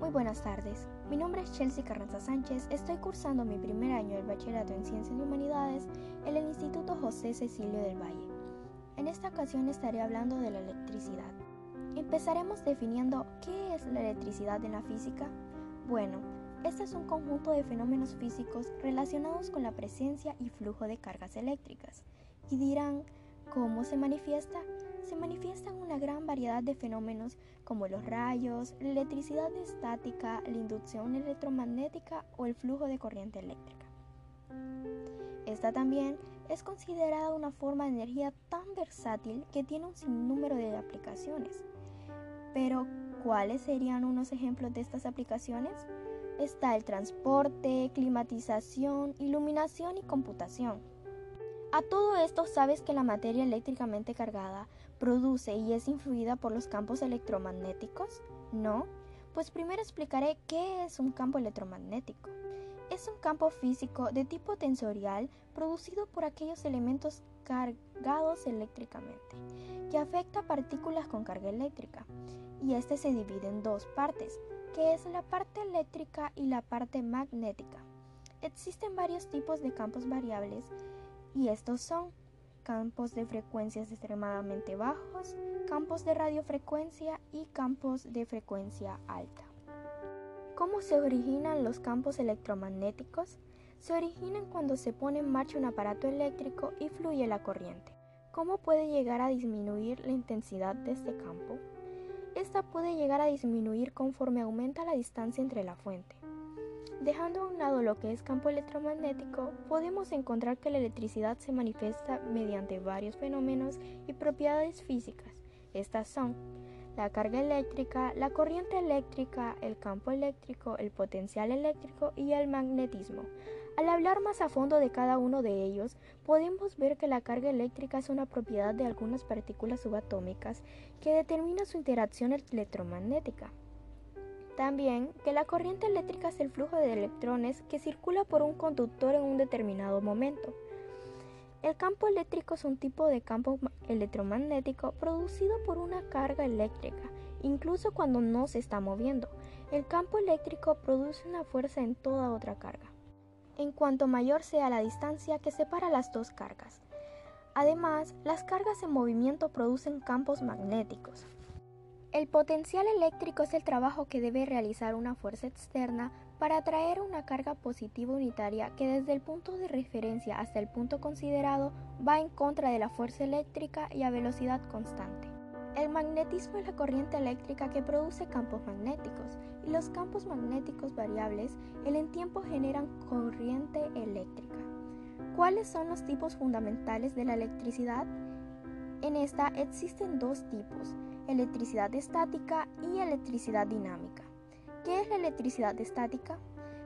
Muy buenas tardes. Mi nombre es Chelsea Carranza Sánchez. Estoy cursando mi primer año del bachillerato en Ciencias y Humanidades en el Instituto José Cecilio del Valle. En esta ocasión estaré hablando de la electricidad. Empezaremos definiendo qué es la electricidad en la física. Bueno, este es un conjunto de fenómenos físicos relacionados con la presencia y flujo de cargas eléctricas. Y dirán, ¿cómo se manifiesta? Se manifiestan una gran variedad de fenómenos como los rayos, la electricidad estática, la inducción electromagnética o el flujo de corriente eléctrica. Esta también es considerada una forma de energía tan versátil que tiene un sinnúmero de aplicaciones. Pero, ¿cuáles serían unos ejemplos de estas aplicaciones? Está el transporte, climatización, iluminación y computación. A todo esto sabes que la materia eléctricamente cargada produce y es influida por los campos electromagnéticos? ¿No? Pues primero explicaré qué es un campo electromagnético. Es un campo físico de tipo tensorial producido por aquellos elementos cargados eléctricamente, que afecta a partículas con carga eléctrica. Y este se divide en dos partes, que es la parte eléctrica y la parte magnética. Existen varios tipos de campos variables y estos son campos de frecuencias extremadamente bajos, campos de radiofrecuencia y campos de frecuencia alta. ¿Cómo se originan los campos electromagnéticos? Se originan cuando se pone en marcha un aparato eléctrico y fluye la corriente. ¿Cómo puede llegar a disminuir la intensidad de este campo? Esta puede llegar a disminuir conforme aumenta la distancia entre la fuente. Dejando a un lado lo que es campo electromagnético, podemos encontrar que la electricidad se manifiesta mediante varios fenómenos y propiedades físicas. Estas son la carga eléctrica, la corriente eléctrica, el campo eléctrico, el potencial eléctrico y el magnetismo. Al hablar más a fondo de cada uno de ellos, podemos ver que la carga eléctrica es una propiedad de algunas partículas subatómicas que determina su interacción electromagnética. También que la corriente eléctrica es el flujo de electrones que circula por un conductor en un determinado momento. El campo eléctrico es un tipo de campo electromagnético producido por una carga eléctrica, incluso cuando no se está moviendo. El campo eléctrico produce una fuerza en toda otra carga, en cuanto mayor sea la distancia que separa las dos cargas. Además, las cargas en movimiento producen campos magnéticos. El potencial eléctrico es el trabajo que debe realizar una fuerza externa para atraer una carga positiva unitaria que desde el punto de referencia hasta el punto considerado va en contra de la fuerza eléctrica y a velocidad constante. El magnetismo es la corriente eléctrica que produce campos magnéticos y los campos magnéticos variables en tiempo generan corriente eléctrica. ¿Cuáles son los tipos fundamentales de la electricidad? En esta existen dos tipos, electricidad estática y electricidad dinámica. ¿Qué es la electricidad estática?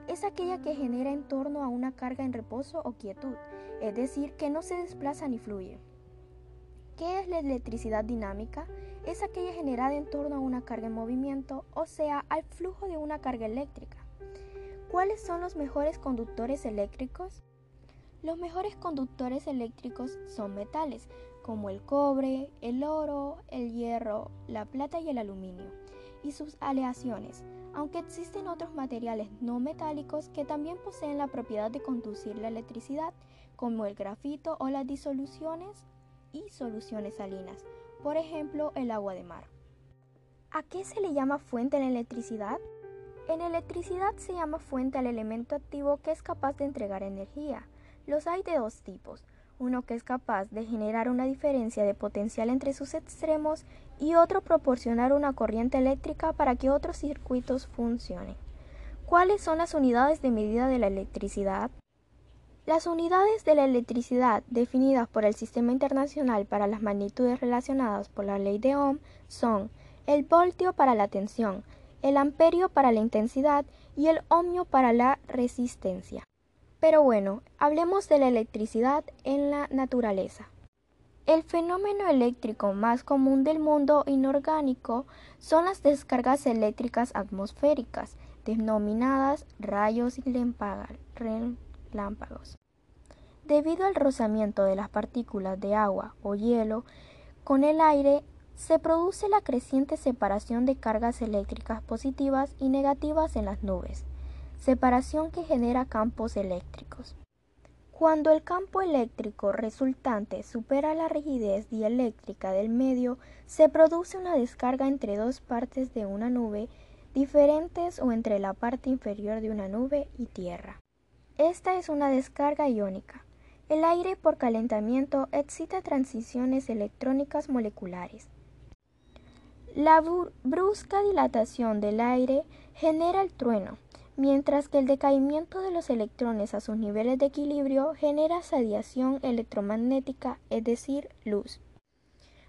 Es aquella que genera en torno a una carga en reposo o quietud, es decir, que no se desplaza ni fluye. ¿Qué es la electricidad dinámica? Es aquella generada en torno a una carga en movimiento, o sea, al flujo de una carga eléctrica. ¿Cuáles son los mejores conductores eléctricos? Los mejores conductores eléctricos son metales, como el cobre, el oro, el hierro, la plata y el aluminio, y sus aleaciones, aunque existen otros materiales no metálicos que también poseen la propiedad de conducir la electricidad, como el grafito o las disoluciones y soluciones salinas, por ejemplo el agua de mar. ¿A qué se le llama fuente en la electricidad? En electricidad se llama fuente al elemento activo que es capaz de entregar energía. Los hay de dos tipos, uno que es capaz de generar una diferencia de potencial entre sus extremos y otro proporcionar una corriente eléctrica para que otros circuitos funcionen. ¿Cuáles son las unidades de medida de la electricidad? Las unidades de la electricidad definidas por el Sistema Internacional para las magnitudes relacionadas por la ley de Ohm son el voltio para la tensión, el amperio para la intensidad y el ohmio para la resistencia. Pero bueno, hablemos de la electricidad en la naturaleza. El fenómeno eléctrico más común del mundo inorgánico son las descargas eléctricas atmosféricas, denominadas rayos y relámpagos. Debido al rozamiento de las partículas de agua o hielo con el aire se produce la creciente separación de cargas eléctricas positivas y negativas en las nubes, separación que genera campos eléctricos. Cuando el campo eléctrico resultante supera la rigidez dieléctrica del medio, se produce una descarga entre dos partes de una nube diferentes o entre la parte inferior de una nube y tierra. Esta es una descarga iónica. El aire por calentamiento excita transiciones electrónicas moleculares. La brusca dilatación del aire genera el trueno, mientras que el decaimiento de los electrones a sus niveles de equilibrio genera radiación electromagnética, es decir, luz.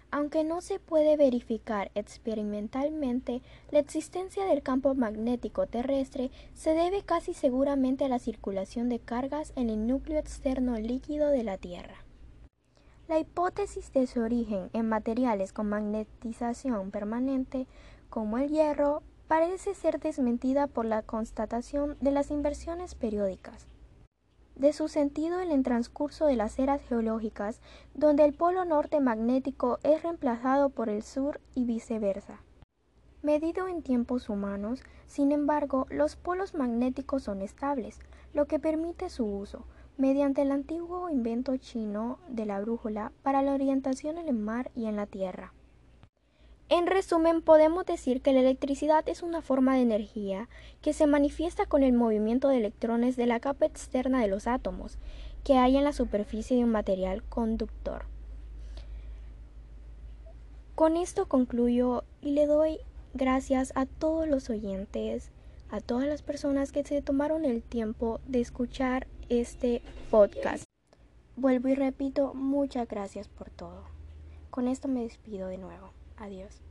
Aunque no se puede verificar experimentalmente, la existencia del campo magnético terrestre se debe casi seguramente a la circulación de cargas en el núcleo externo líquido de la Tierra. La hipótesis de su origen en materiales con magnetización permanente, como el hierro, parece ser desmentida por la constatación de las inversiones periódicas de su sentido en el transcurso de las eras geológicas, donde el polo norte magnético es reemplazado por el sur y viceversa. Medido en tiempos humanos, sin embargo, los polos magnéticos son estables, lo que permite su uso, mediante el antiguo invento chino de la brújula para la orientación en el mar y en la tierra. En resumen, podemos decir que la electricidad es una forma de energía que se manifiesta con el movimiento de electrones de la capa externa de los átomos que hay en la superficie de un material conductor. Con esto concluyo y le doy gracias a todos los oyentes, a todas las personas que se tomaron el tiempo de escuchar este podcast. Vuelvo y repito, muchas gracias por todo. Con esto me despido de nuevo. Adiós.